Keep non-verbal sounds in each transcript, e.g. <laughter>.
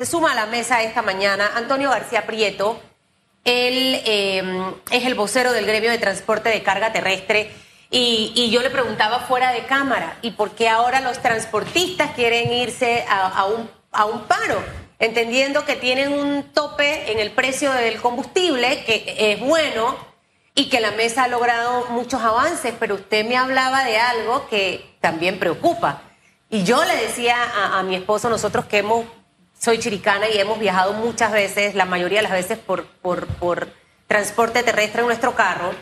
Se suma a la mesa esta mañana Antonio García Prieto. Él eh, es el vocero del gremio de transporte de carga terrestre. Y, yo le preguntaba fuera de cámara, ¿y por qué ahora los transportistas quieren irse a, un, a un paro? Entendiendo que tienen un tope en el precio del combustible, que es bueno, y que la mesa ha logrado muchos avances, pero usted me hablaba de algo que también preocupa. Y yo le decía a, a mi esposo, nosotros que hemos soy chiricana y hemos viajado muchas veces, la mayoría de las veces por, por, transporte terrestre en nuestro carro.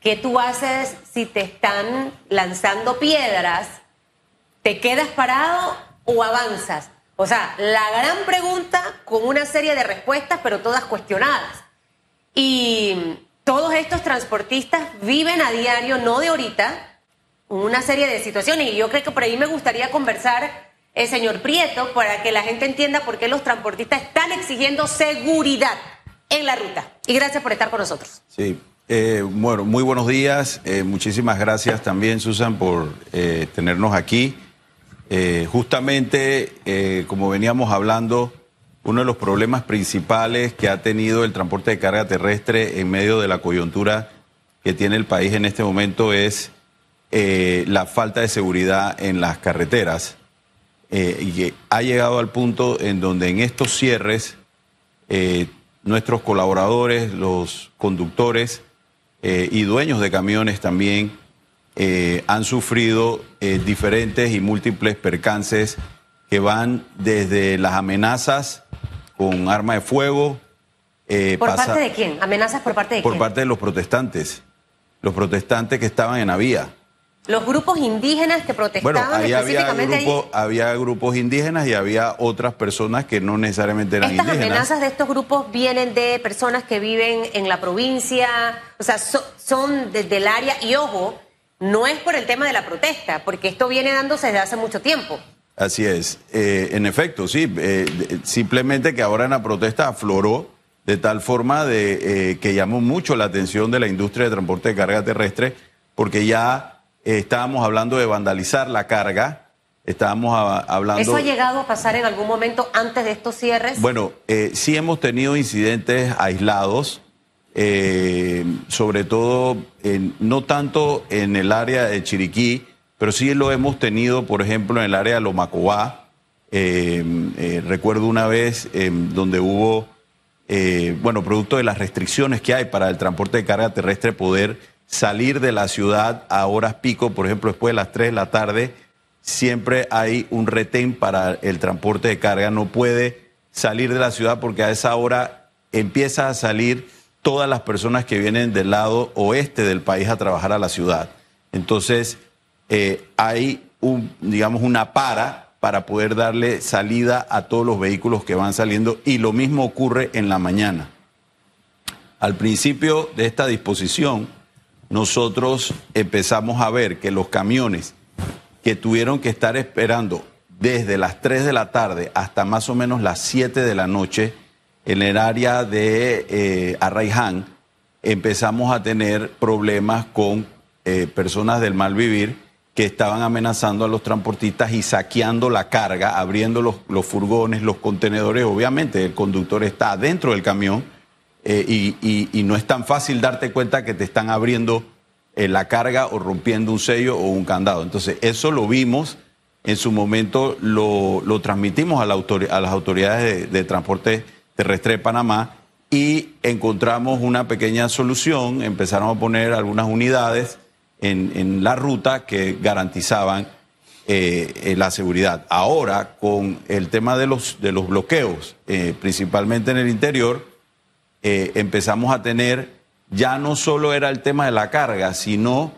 ¿Qué tú haces si te están lanzando piedras? ¿Te quedas parado o avanzas? O sea, la gran pregunta con una serie de respuestas, pero todas cuestionadas. Y todos estos transportistas viven a diario, no de ahorita, una serie de situaciones. Y yo creo que por ahí me gustaría conversar el señor Prieto para que la gente entienda por qué los transportistas están exigiendo seguridad en la ruta. Y gracias por estar con nosotros. Sí, eh, bueno, muy buenos días. Eh, muchísimas gracias también, Susan, por eh, tenernos aquí. justamente, como veníamos hablando, uno de los problemas principales que ha tenido el transporte de carga terrestre en medio de la coyuntura que tiene el país en este momento es la falta de seguridad en las carreteras. Eh, y ha llegado al punto en donde en estos cierres eh, nuestros colaboradores, los conductores eh, y dueños de camiones también han sufrido diferentes y múltiples percances que van desde las amenazas con arma de fuego. ¿Por parte de quién? ¿Amenazas por parte de quién? Por parte de los protestantes, los protestantes que estaban en la vía. Los grupos indígenas que protestaban bueno, ahí había, grupos indígenas y había otras personas que no necesariamente eran indígenas. Estas amenazas de estos grupos vienen de personas que viven en la provincia, o sea, son desde el área, y ojo, no es por el tema de la protesta, porque esto viene dándose desde hace mucho tiempo. Así es, eh, en efecto, sí, eh, simplemente que ahora en la protesta afloró de tal forma de eh, que llamó mucho la atención de la industria de transporte de carga terrestre, porque ya estábamos hablando de vandalizar la carga, estábamos hablando... ¿Eso ha llegado a pasar en algún momento antes de estos cierres? Bueno, eh, sí hemos tenido incidentes aislados, eh, sobre todo no tanto en el área de Chiriquí, pero sí lo hemos tenido, por ejemplo, en el área de Lomacobá. Eh, recuerdo una vez donde hubo, bueno, producto de las restricciones que hay para el transporte de carga terrestre, poder salir de la ciudad a horas pico, por ejemplo, después de las 3 de la tarde, siempre hay un retén para el transporte de carga. No puede salir de la ciudad porque a esa hora empieza a salir todas las personas que vienen del lado oeste del país a trabajar a la ciudad. Entonces, eh, hay un, digamos, una para para poder darle salida a todos los vehículos que van saliendo y lo mismo ocurre en la mañana. Al principio de esta disposición, nosotros empezamos a ver que los camiones que tuvieron que estar esperando desde las 3 de la tarde hasta más o menos las 7 de la noche en el área de eh, Arraiján, empezamos a tener problemas con eh, personas del mal vivir que estaban amenazando a los transportistas y saqueando la carga, abriendo los, los furgones, los contenedores. Obviamente el conductor está dentro del camión eh, y, no es tan fácil darte cuenta que te están abriendo eh, la carga o rompiendo un sello o un candado. Entonces, eso lo vimos, en su momento lo, transmitimos a, las autoridades de, transporte terrestre de Panamá y encontramos una pequeña solución, empezaron a poner algunas unidades en, la ruta que garantizaban eh, la seguridad. Ahora, con el tema de los, de los bloqueos, principalmente en el interior, eh, empezamos a tener, ya no solo era el tema de la carga, sino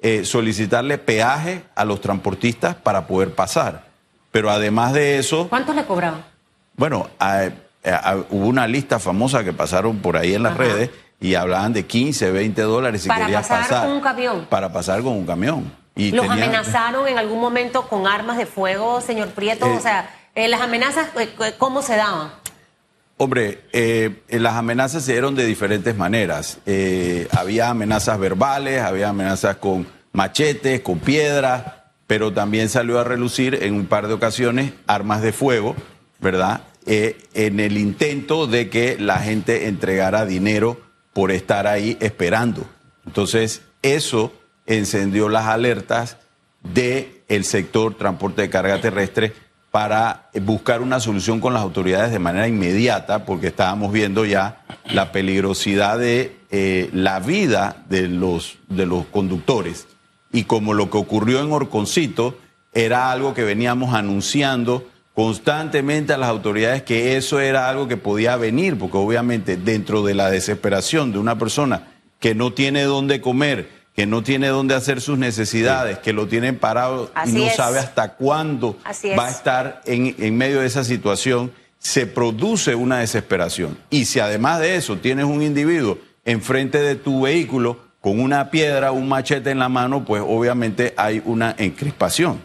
eh, solicitarle peaje a los transportistas para poder pasar. Pero además de eso... ¿Cuánto le cobraban? Bueno, hubo una lista famosa que pasaron por ahí en las redes y hablaban de 15, 20 dólares si para pasar, con un camión. Para pasar con un camión. Y ¿Los amenazaron en algún momento con armas de fuego, señor Prieto? Eh, o sea, las amenazas, ¿cómo se daban? Hombre, eh, las amenazas se dieron de diferentes maneras. Eh, había amenazas verbales, había amenazas con machetes, con piedras, pero también salió a relucir en un par de ocasiones armas de fuego, ¿verdad? eh, en el intento de que la gente entregara dinero por estar ahí esperando. Entonces, eso encendió las alertas del el sector transporte de carga terrestre para buscar una solución con las autoridades de manera inmediata, porque estábamos viendo ya la peligrosidad de eh, la vida de los, de los conductores. Y como lo que ocurrió en Orconcito era algo que veníamos anunciando constantemente a las autoridades que eso era algo que podía venir, porque obviamente dentro de la desesperación de una persona que no tiene dónde comer, que no tiene dónde hacer sus necesidades, que lo tienen parado y no sabe hasta cuándo va a estar en, en medio de esa situación, se produce una desesperación. Y si además de eso tienes un individuo enfrente de tu vehículo con una piedra, un machete en la mano, pues obviamente hay una encrispación.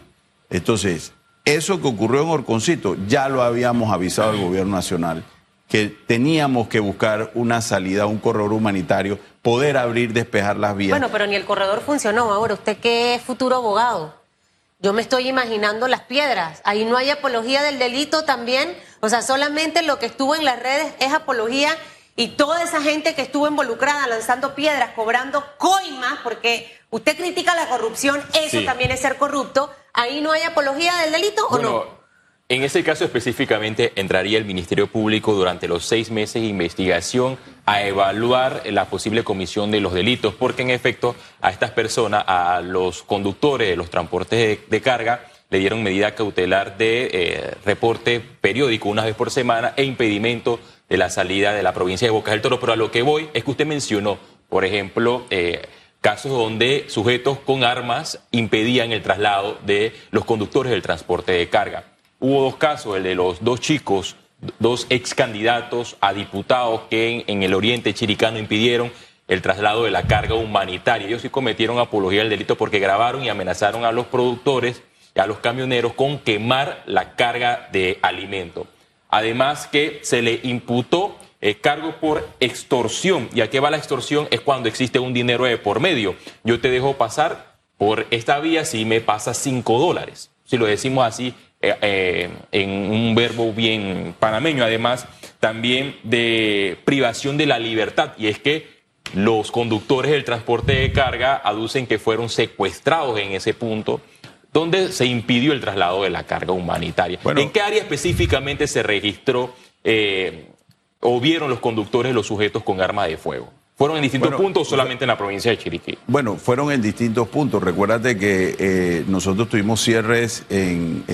Entonces, eso que ocurrió en Orconcito ya lo habíamos avisado al gobierno nacional, que teníamos que buscar una salida, un corredor humanitario, poder abrir, despejar las vías. Bueno, pero ni el corredor funcionó. Ahora, usted que es futuro abogado, yo me estoy imaginando las piedras. Ahí no hay apología del delito también. O sea, solamente lo que estuvo en las redes es apología y toda esa gente que estuvo involucrada lanzando piedras, cobrando coimas, porque usted critica la corrupción, eso también es ser corrupto ¿ahí no hay apología del delito o no? En ese caso específicamente entraría el Ministerio Público durante los seis meses de investigación a evaluar la posible comisión de los delitos, porque en efecto a estas personas, a los conductores de los transportes de, carga, le dieron medida cautelar de eh, reporte periódico una vez por semana e impedimento de la salida de la provincia de Bocas del Toro. Pero a lo que voy es que usted mencionó, por ejemplo, eh, casos donde sujetos con armas impedían el traslado de los conductores del transporte de carga. Hubo dos casos, el de los dos chicos, dos ex candidatos a diputados que en, el oriente chiricano impidieron el traslado de la carga humanitaria. Ellos sí cometieron apología del delito porque grabaron y amenazaron a los productores y a los camioneros con quemar la carga de alimento. Además que se le imputó eh, cargo por extorsión. ¿Y a qué va la extorsión? Es cuando existe un dinero de por medio. Yo te dejo pasar por esta vía si me pasas cinco dólares. Si lo decimos así eh, eh, en un verbo bien panameño. Además, también de privación de la libertad. Y es que los conductores del transporte de carga aducen que fueron secuestrados en ese punto donde se impidió el traslado de la carga humanitaria. ¿En qué área específicamente se registró o vieron los conductores los sujetos con armas de fuego? ¿Fueron en distintos puntos o solamente en la provincia de Chiriquí? Bueno, fueron en distintos puntos. Recuérdate que eh, nosotros tuvimos cierres en,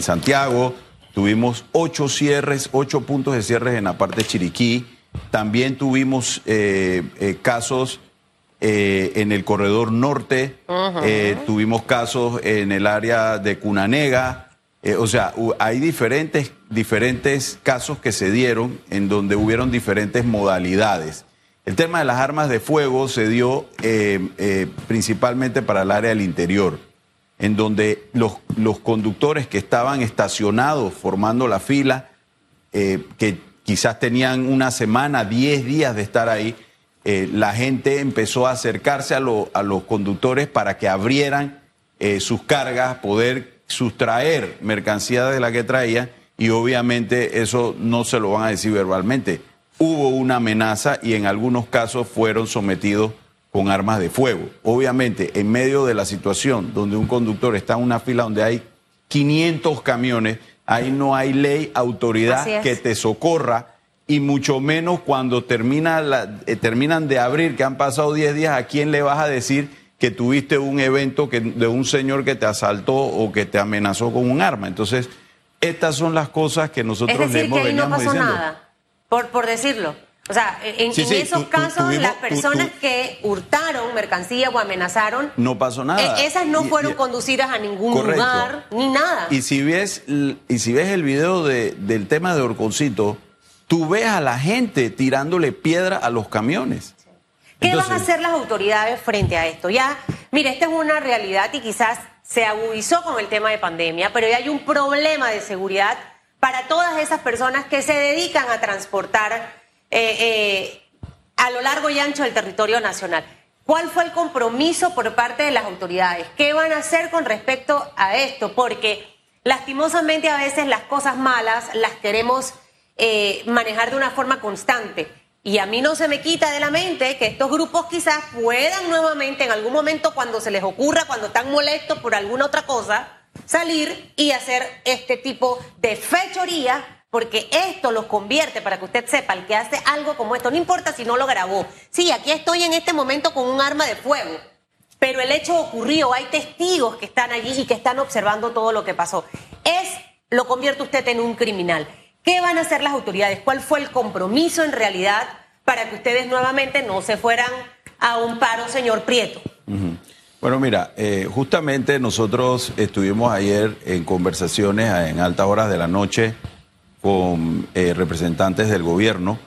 Santiago, tuvimos ocho cierres, ocho puntos de cierres en la parte de Chiriquí. También tuvimos eh, eh, casos en el corredor norte, tuvimos casos en el área de Cunanega. Eh, o sea, hay diferentes, diferentes casos que se dieron en donde hubieron diferentes modalidades. El tema de las armas de fuego se dio eh, eh, principalmente para el área del interior, en donde los, conductores que estaban estacionados formando la fila, que quizás tenían una semana, diez días de estar ahí, la gente empezó a acercarse a, a, los conductores para que abrieran sus cargas, poder sustraer mercancía de la que traía y obviamente eso no se lo van a decir verbalmente. Hubo una amenaza y en algunos casos fueron sometidos con armas de fuego. Obviamente, en medio de la situación donde un conductor está en una fila donde hay 500 camiones, ahí no hay ley, autoridad que te socorra y mucho menos cuando termina la, eh, terminan de abrir, que han pasado 10 días, ¿a quién le vas a decir que tuviste un evento que, de un señor que te asaltó o que te amenazó con un arma. Entonces, estas son las cosas que nosotros es decir, que ahí no pasó nada, por, por decirlo. O sea, en, esos casos, las personas que hurtaron mercancía o amenazaron. No pasó nada. E, esas no fueron conducidas a ningún lugar, ni nada. Y si ves, y si ves el video de, del tema de Orconcito, tú ves a la gente tirándole piedra a los camiones. ¿Qué van a hacer las autoridades frente a esto? Ya, mire, esta es una realidad y quizás se agudizó con el tema de pandemia, pero ya hay un problema de seguridad para todas esas personas que se dedican a transportar eh, eh, a lo largo y ancho del territorio nacional. ¿Cuál fue el compromiso por parte de las autoridades? ¿Qué van a hacer con respecto a esto? Porque Lastimosamente a veces las cosas malas las queremos eh, manejar de una forma constante. Y a mí no se me quita de la mente que estos grupos quizás puedan nuevamente en algún momento cuando se les ocurra, cuando están molestos por alguna otra cosa, salir y hacer este tipo de fechoría, porque esto los convierte, para que usted sepa, el que hace algo como esto, no importa si no lo grabó. Sí, aquí estoy en este momento con un arma de fuego, pero el hecho ocurrió, hay testigos que están allí y que están observando todo lo que pasó. Es, lo convierte usted en un criminal. ¿Qué van a hacer las autoridades? ¿Cuál fue el compromiso en realidad para que ustedes nuevamente no se fueran a un paro, señor Prieto? Bueno, mira, eh, justamente nosotros estuvimos ayer en conversaciones en altas horas de la noche con eh, representantes del gobierno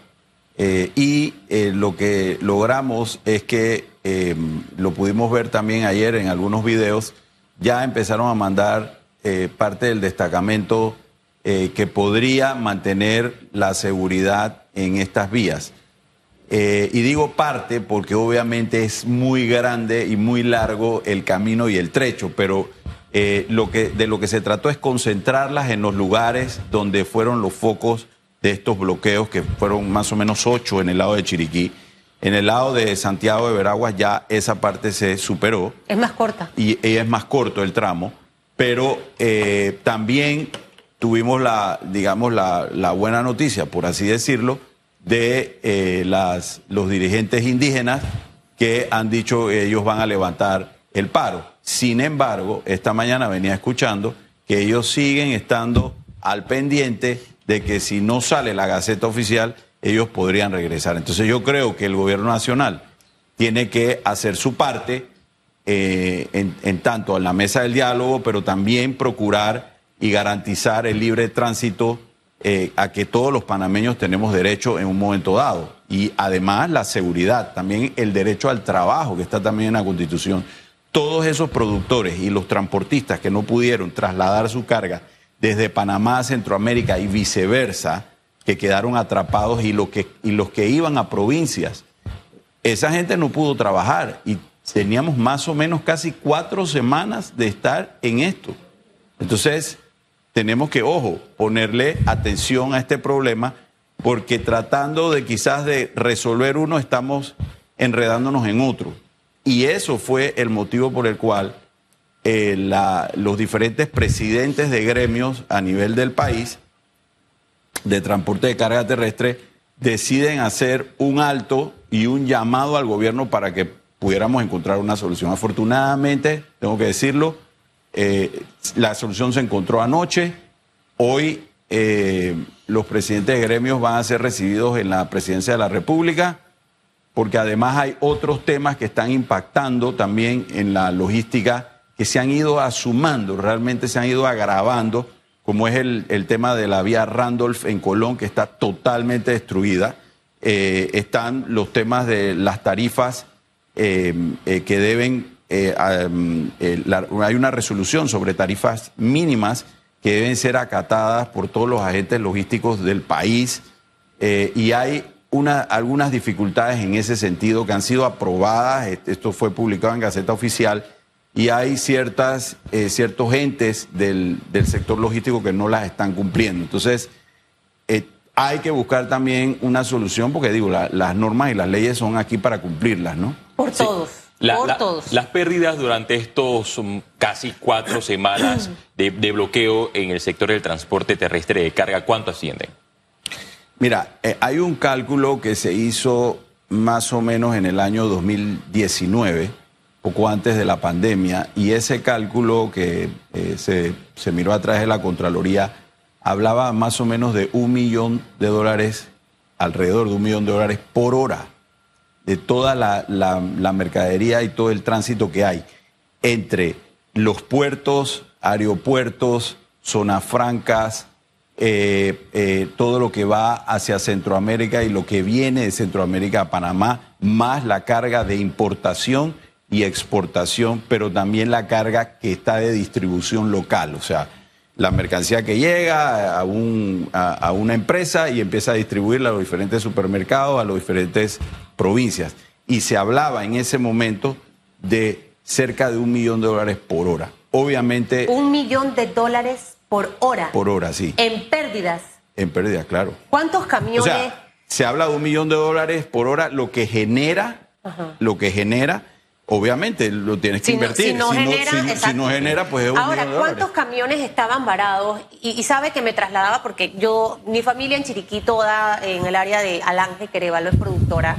eh, y lo que logramos es que lo pudimos ver también ayer en algunos videos, ya empezaron a mandar parte del destacamento que podría mantener la seguridad en estas vías. Eh, y digo parte porque obviamente es muy grande y muy largo el camino y el trecho, pero eh, lo que, de lo que se trató es concentrarlas en los lugares donde fueron los focos de estos bloqueos, que fueron más o menos ocho en el lado de Chiriquí. En el lado de Santiago de Veraguas ya esa parte se superó. Es más corta. Y, es más corto el tramo, pero eh, también tuvimos la, digamos, la, la buena noticia, por así decirlo, de eh, los dirigentes indígenas que han dicho que ellos van a levantar el paro. Sin embargo, esta mañana venía escuchando que ellos siguen estando al pendiente de que si no sale la Gaceta Oficial, ellos podrían regresar. Entonces yo creo que el gobierno nacional tiene que hacer su parte eh, en tanto en la mesa del diálogo, pero también procurar y garantizar el libre tránsito eh, a que todos los panameños tenemos derecho en un momento dado. Y además la seguridad, también el derecho al trabajo, que está también en la Constitución. Todos esos productores y los transportistas que no pudieron trasladar su carga desde Panamá a Centroamérica y viceversa, que quedaron atrapados y, que, y los que iban a provincias, esa gente no pudo trabajar y teníamos más o menos casi cuatro semanas de estar en esto. Entonces, tenemos que, ojo, ponerle atención a este problema, porque tratando de quizás de resolver uno, estamos enredándonos en otro. Y eso fue el motivo por el cual eh, los diferentes presidentes de gremios a nivel del país de transporte de carga terrestre deciden hacer un alto y un llamado al gobierno para que pudiéramos encontrar una solución. Afortunadamente, tengo que decirlo, eh, la solución se encontró anoche. Hoy eh, los presidentes de gremios van a ser recibidos en la presidencia de la República, porque además hay otros temas que están impactando también en la logística que se han ido asumando, realmente se han ido agravando, como es el, tema de la vía Randolph en Colón, que está totalmente destruida. Eh, están los temas de las tarifas que deben eh, eh, hay una resolución sobre tarifas mínimas que deben ser acatadas por todos los agentes logísticos del país eh, y hay una, algunas dificultades en ese sentido que han sido aprobadas, esto fue publicado en Gaceta Oficial, y hay ciertas, ciertos entes del, sector logístico que no las están cumpliendo. Entonces, hay que buscar también una solución, porque digo, las normas y las leyes son aquí para cumplirlas, ¿no? Por todos las pérdidas durante estos mm, casi cuatro <clears throat> semanas de, bloqueo en el sector del transporte terrestre de carga, ¿cuánto ascienden? Mira, eh, hay un cálculo que se hizo más o menos en el año 2019, poco antes de la pandemia, y ese cálculo que eh, se, se miró a través de la Contraloría hablaba más o menos de un millón de dólares, alrededor de un millón de dólares por hora de toda la, mercadería y todo el tránsito que hay entre los puertos, aeropuertos, zonas francas, eh, eh, todo lo que va hacia Centroamérica y lo que viene de Centroamérica a Panamá, más la carga de importación y exportación, pero también la carga que está de distribución local, o sea, la mercancía que llega a, un, a, una empresa y empieza a distribuirla a los diferentes supermercados, a los diferentes provincias. Y se hablaba en ese momento de cerca de un millón de dólares por hora. Obviamente... Un millón de dólares por hora. Por hora, sí. En pérdidas. En pérdidas, claro. ¿Cuántos camiones? O sea, se habla de un millón de dólares por hora, lo que genera, lo que genera, obviamente lo tienes que Si no- invertir. si no genera, si- no genera, pues es un Ahora, ¿cuántos dólares. camiones estaban varados? Y, y sabe que me trasladaba porque yo, mi familia en Chiriquí, toda en el área de Alange, Querevalo, es productora.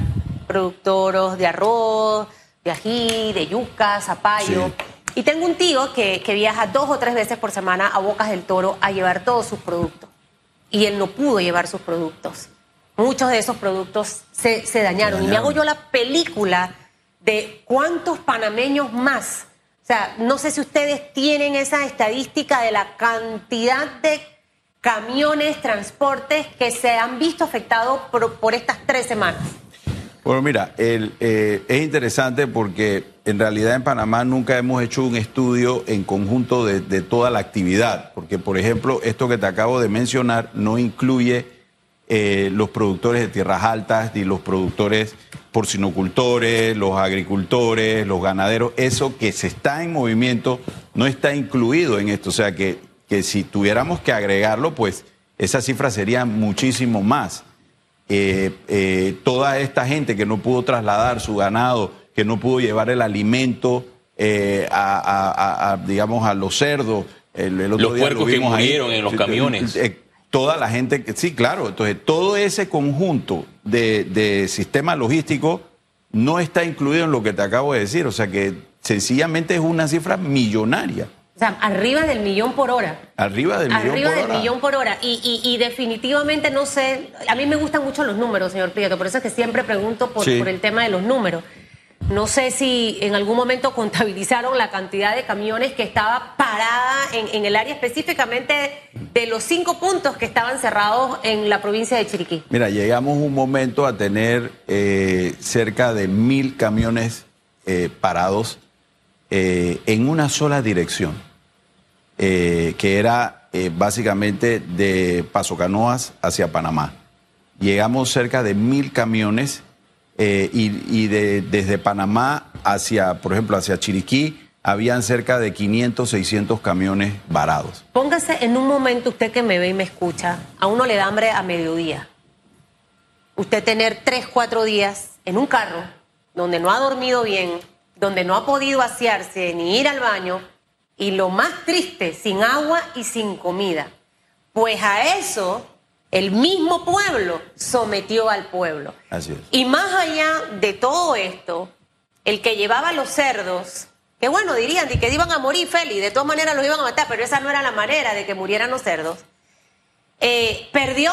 Productoros de arroz, de ají, de yuca, zapallo. Sí. Y tengo un tío que, que viaja dos o tres veces por semana a Bocas del Toro a llevar todos sus productos. Y él no pudo llevar sus productos. Muchos de esos productos se, se dañaron. Y me dañaron. hago yo la película de cuántos panameños más. O sea, no sé si ustedes tienen esa estadística de la cantidad de camiones, transportes que se han visto afectados por, estas tres semanas. Bueno, mira, eh, es interesante porque en realidad en Panamá nunca hemos hecho un estudio en conjunto de, de toda la actividad, porque por ejemplo, esto que te acabo de mencionar no incluye eh, los productores de tierras altas, ni los productores porcinocultores, los agricultores, los ganaderos, eso que se está en movimiento no está incluido en esto, o sea que, que si tuviéramos que agregarlo, pues esa cifra sería muchísimo más eh, eh, toda esta gente que no pudo trasladar su ganado, que no pudo llevar el alimento eh, a, a- a- a, digamos, a los cerdos. El, el otro Los día lo puercos que vimos ahí. murieron en los camiones. Toda la gente, que- sí, claro. Entonces, todo ese conjunto de, de sistema logístico no está incluido en lo que te acabo de decir. O sea que sencillamente es una cifra millonaria, O sea, arriba del millón por hora. arriba del millón Arriba por del hora. millón por hora. Y, y- y definitivamente no sé, a mí me gustan mucho los números, señor Prieto, por eso es que siempre pregunto por, Sí. por el tema de los números. No sé si en algún momento contabilizaron la cantidad de camiones que estaba parada en, el área específicamente de los cinco puntos que estaban cerrados en la provincia de Chiriquí. Mira, llegamos un momento a tener eh, cerca de mil camiones eh, parados eh, en una sola dirección, que era básicamente de Paso Canoas hacia Panamá. Llegamos cerca de mil camiones eh, y, de- desde Panamá hacia, por ejemplo, hacia Chiriquí, habían cerca de 500, 600 camiones varados. Póngase en un momento, usted que me ve y me escucha, a uno le da hambre a mediodía. Usted tener tres, cuatro días en un carro donde no ha dormido bien, donde no ha podido asearse ni ir al baño, y lo más triste, sin agua y sin comida. Pues a eso el mismo pueblo sometió al pueblo. Así es. Y más allá de todo esto, el que llevaba los cerdos, que bueno, dirían que iban a morir, Feli, de todas maneras los iban a matar, pero esa no era la manera de que murieran los cerdos. Eh, perdió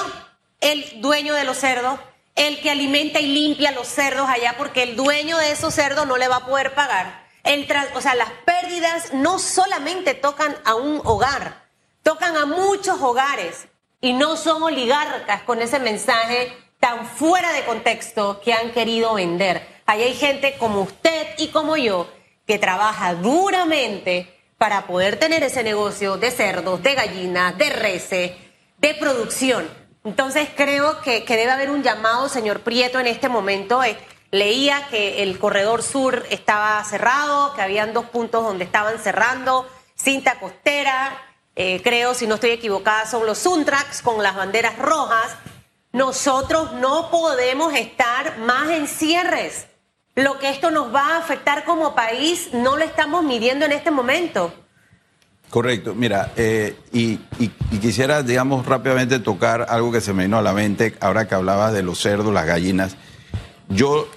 el dueño de los cerdos, el que alimenta y limpia los cerdos allá, porque el dueño de esos cerdos no le va a poder pagar. El o sea, las pérdidas no solamente tocan a un hogar, tocan a muchos hogares y no son oligarcas con ese mensaje tan fuera de contexto que han querido vender. Ahí hay gente como usted y como yo que trabaja duramente para poder tener ese negocio de cerdos, de gallinas, de reses, de producción. Entonces creo que, que debe haber un llamado, señor Prieto, en este momento. Eh, leía que el corredor sur estaba cerrado, que habían dos puntos donde estaban cerrando, cinta costera, eh, creo, si no estoy equivocada, son los Suntrax con las banderas rojas. Nosotros no podemos estar más en cierres. Lo que esto nos va a afectar como país no lo estamos midiendo en este momento. Correcto, mira, eh, y, quisiera, digamos, rápidamente tocar algo que se me vino a la mente ahora que hablabas de los cerdos, las gallinas. Yo,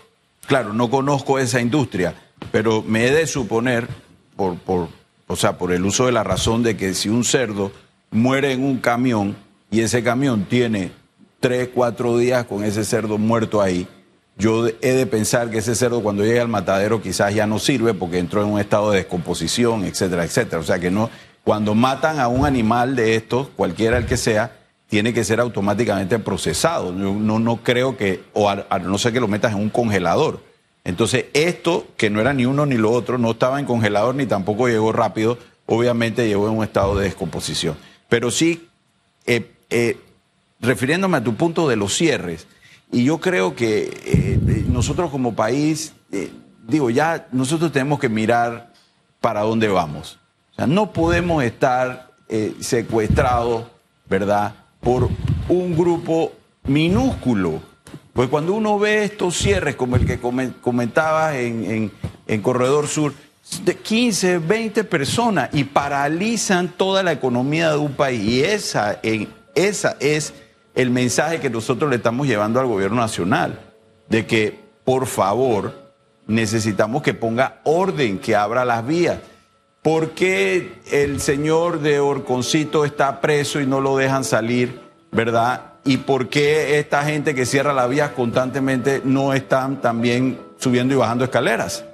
claro, no conozco esa industria, pero me he de suponer, por, por, o sea, por el uso de la razón de que si un cerdo muere en un camión y ese camión tiene tres, cuatro días con ese cerdo muerto ahí, yo he de pensar que ese cerdo cuando llegue al matadero quizás ya no sirve porque entró en un estado de descomposición, etcétera, etcétera. O sea que no, cuando matan a un animal de estos, cualquiera el que sea, tiene que ser automáticamente procesado. Yo no, no creo que, o a, a no ser que lo metas en un congelador. Entonces, esto, que no era ni uno ni lo otro, no estaba en congelador ni tampoco llegó rápido, obviamente llegó en un estado de descomposición. Pero sí, eh, eh, refiriéndome a tu punto de los cierres, y yo creo que eh, nosotros como país, digo, ya nosotros tenemos que mirar para dónde vamos. O sea, no podemos estar secuestrados, ¿verdad? Por un grupo minúsculo. Pues cuando uno ve estos cierres, como el que comentabas en, en Corredor Sur, de 15, 20 personas y paralizan toda la economía de un país. Y esa, en, esa es el mensaje que nosotros le estamos llevando al gobierno nacional, de que por favor necesitamos que ponga orden, que abra las vías. ¿Por qué el señor de Orconcito está preso y no lo dejan salir, verdad? ¿Y por qué esta gente que cierra las vías constantemente no están también subiendo y bajando escaleras?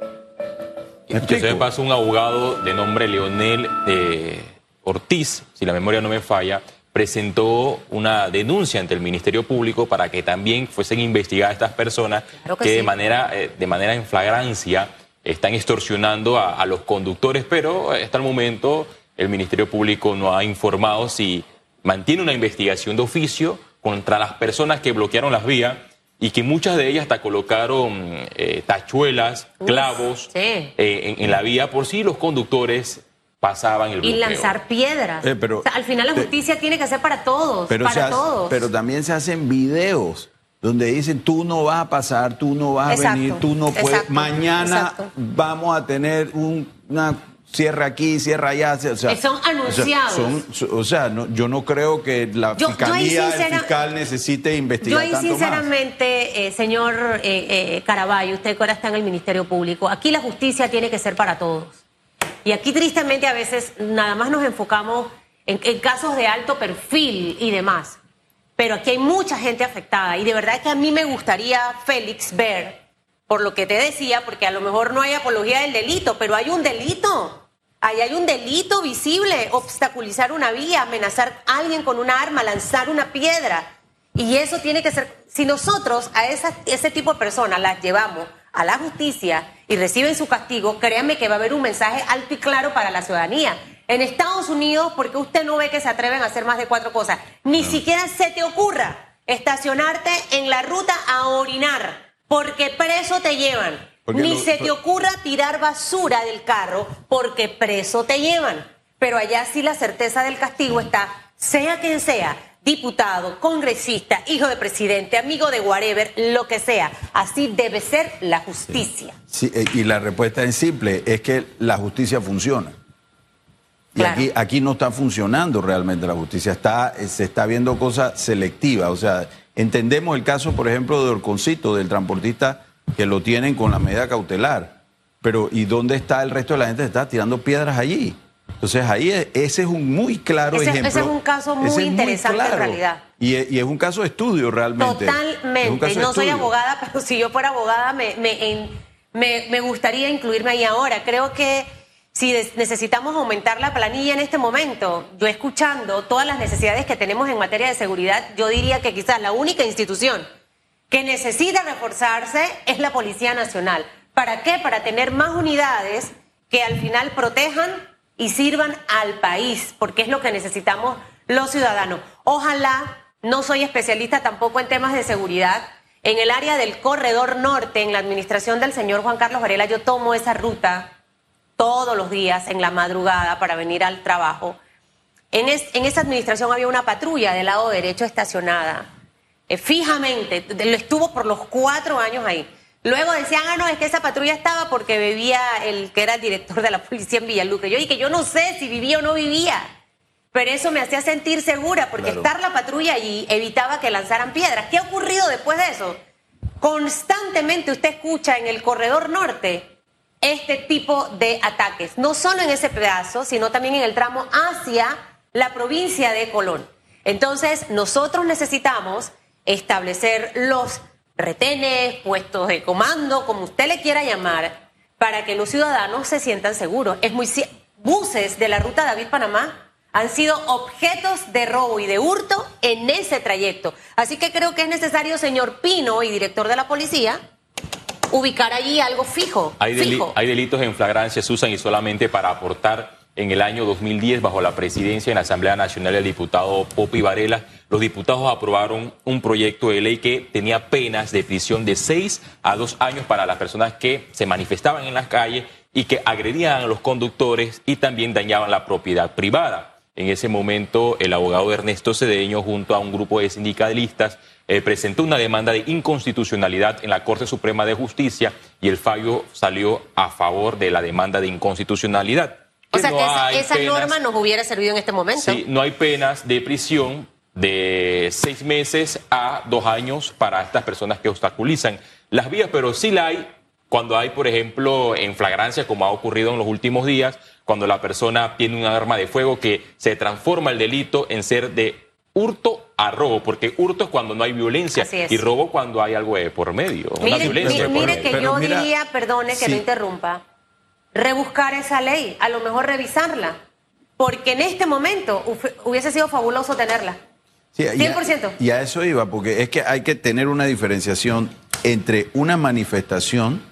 Entonces pasa un abogado de nombre Leonel eh, Ortiz, si la memoria no me falla, presentó una denuncia ante el Ministerio Público para que también fuesen investigadas estas personas que, de, manera, eh, de manera en flagrancia están extorsionando a, los conductores, pero hasta el momento el Ministerio Público no ha informado si mantiene una investigación de oficio contra las personas que bloquearon las vías y que muchas de ellas hasta colocaron eh, tachuelas, clavos eh, en, la vía por si los conductores pasaban el bloqueo. Y lanzar piedras. Eh, al final la justicia tiene que ser para todos, pero para todos. Pero también se hacen videos donde dicen tú no vas a pasar, tú no vas a venir, tú no puedes. Mañana vamos a tener una cierra aquí, cierra allá. O sea, son anunciados. O sea, yo no creo que la fiscalía, el fiscal necesite investigar. Yo ahí sinceramente, eh, señor eh, eh, Caraballo, usted que ahora está en el Ministerio Público, aquí la justicia tiene que ser para todos. Y aquí tristemente a veces nada más nos enfocamos en, en casos de alto perfil y demás. Pero aquí hay mucha gente afectada y de verdad que a mí me gustaría, Félix, ver por lo que te decía, porque a lo mejor no hay apología del delito, pero hay un delito. Ahí hay un delito visible, obstaculizar una vía, amenazar a alguien con una arma, lanzar una piedra. Y eso tiene que ser, si nosotros a esa, ese tipo de personas las llevamos a la justicia y reciben su castigo, créanme que va a haber un mensaje alto y claro para la ciudadanía. En Estados Unidos, porque usted no ve que se atreven a hacer más de cuatro cosas, ni siquiera se te ocurra estacionarte en la ruta a orinar porque preso te llevan. Ni se te ocurra tirar basura del carro porque preso te llevan. Pero allá sí la certeza del castigo está, sea quien sea, diputado, congresista, hijo de presidente, amigo de whatever, lo que sea. Así debe ser la justicia. Sí, eh, y la respuesta es simple, es que la justicia funciona. Y aquí, aquí no está funcionando realmente la justicia, está, se está viendo cosas selectivas. O sea, Entendemos el caso, por ejemplo, de Orconcito, del transportista que lo tienen con la medida cautelar. Pero ¿y dónde está el resto de la gente que está tirando piedras allí? Entonces ahí ese es un muy claro ejemplo. Ese es un caso muy interesante en realidad. Y es, un caso de estudio realmente. Totalmente. No soy abogada, <laughs> pero si yo fuera abogada me, me, me gustaría incluirme ahí ahora. Creo que si necesitamos aumentar la planilla en este momento, yo escuchando todas las necesidades que tenemos en materia de seguridad, yo diría que quizás la única institución que necesita reforzarse es la Policía Nacional. ¿Para qué? Para tener más unidades que al final protejan y sirvan al país, porque es lo que necesitamos los ciudadanos. Ojalá, no soy especialista tampoco en temas de seguridad, en el área del corredor norte, en la administración del señor Juan Carlos Varela, yo tomo esa ruta todos los días en la madrugada para venir al trabajo. En, esa administración había una patrulla del lado derecho estacionada, eh, fijamente, lo estuvo por los cuatro años ahí. Luego decían, ah, no, es que esa patrulla estaba porque vivía el que era el director de la policía en Villaluque. Yo dije, yo no sé si vivía o no vivía, pero eso me hacía sentir segura porque estar la patrulla allí evitaba que lanzaran piedras. ¿Qué ha ocurrido después de eso? Constantemente usted escucha en el corredor norte este tipo de ataques, no solo en ese pedazo, sino también en el tramo hacia la provincia de Colón. Entonces, nosotros necesitamos establecer los retenes, puestos de comando, como usted le quiera llamar, para que los ciudadanos se sientan seguros. Es muy buses de la ruta David-Panamá han sido objetos de robo y de hurto en ese trayecto. Así que creo que es necesario, señor Pino y director de la policía, ubicar allí algo fijo. Hay, delitos en flagrancia, Susan, y solamente para aportar en el año 2010, bajo la presidencia en la Asamblea Nacional del diputado Popi Varela, los diputados aprobaron un proyecto de ley que tenía penas de prisión de seis a dos años para las personas que se manifestaban en las calles y que agredían a los conductores y también dañaban la propiedad privada. En ese momento, el abogado Ernesto Cedeño, junto a un grupo de sindicalistas, eh, presentó una demanda de inconstitucionalidad en la Corte Suprema de Justicia y el fallo salió a favor de la demanda de inconstitucionalidad. O sea no que esa, hay esa penas- norma nos hubiera servido en este momento. Sí, no hay penas de prisión de seis meses a dos años para estas personas que obstaculizan las vías, pero sí la hay cuando hay, por ejemplo, en flagrancia, como ha ocurrido en los últimos días, cuando la persona tiene un arma de fuego que se transforma el delito en ser de hurto a robo, porque hurto es cuando no hay violencia y robo cuando hay algo de por medio, una Mire, violencia mire medio. que Pero yo mira, diría, perdone que sí. lo interrumpa, rebuscar esa ley, a lo mejor revisarla, porque en este momento hubiese sido fabuloso tenerla. Sí, y a- 100%. Y a eso iba, porque es que hay que tener una diferenciación entre una manifestación,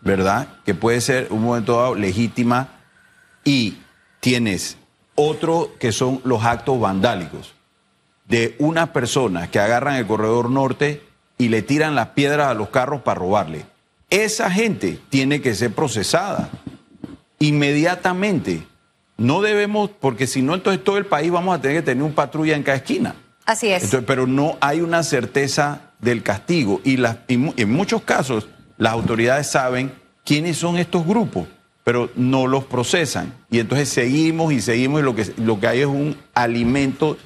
¿verdad? Que puede ser un momento dado legítima y tienes otro que son los actos vandálicos de unas personas que agarran el corredor norte y le tiran las piedras a los carros para robarle. Esa gente tiene que ser procesada inmediatamente. No debemos, porque si no, entonces todo el país vamos a tener que tener un patrulla en cada esquina. Así es. Entonces, pero no hay una certeza del castigo y, las, y en muchos casos las autoridades saben quiénes son estos grupos, pero no los procesan. Y entonces seguimos y seguimos y lo que, lo que hay es un alimento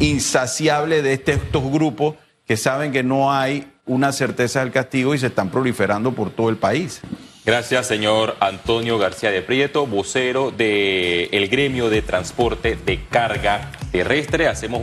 insaciable de este- estos grupos que saben que no hay una certeza del castigo y se están proliferando por todo el país. Gracias, señor Antonio García de Prieto, vocero del gremio de transporte de carga terrestre. Hacemos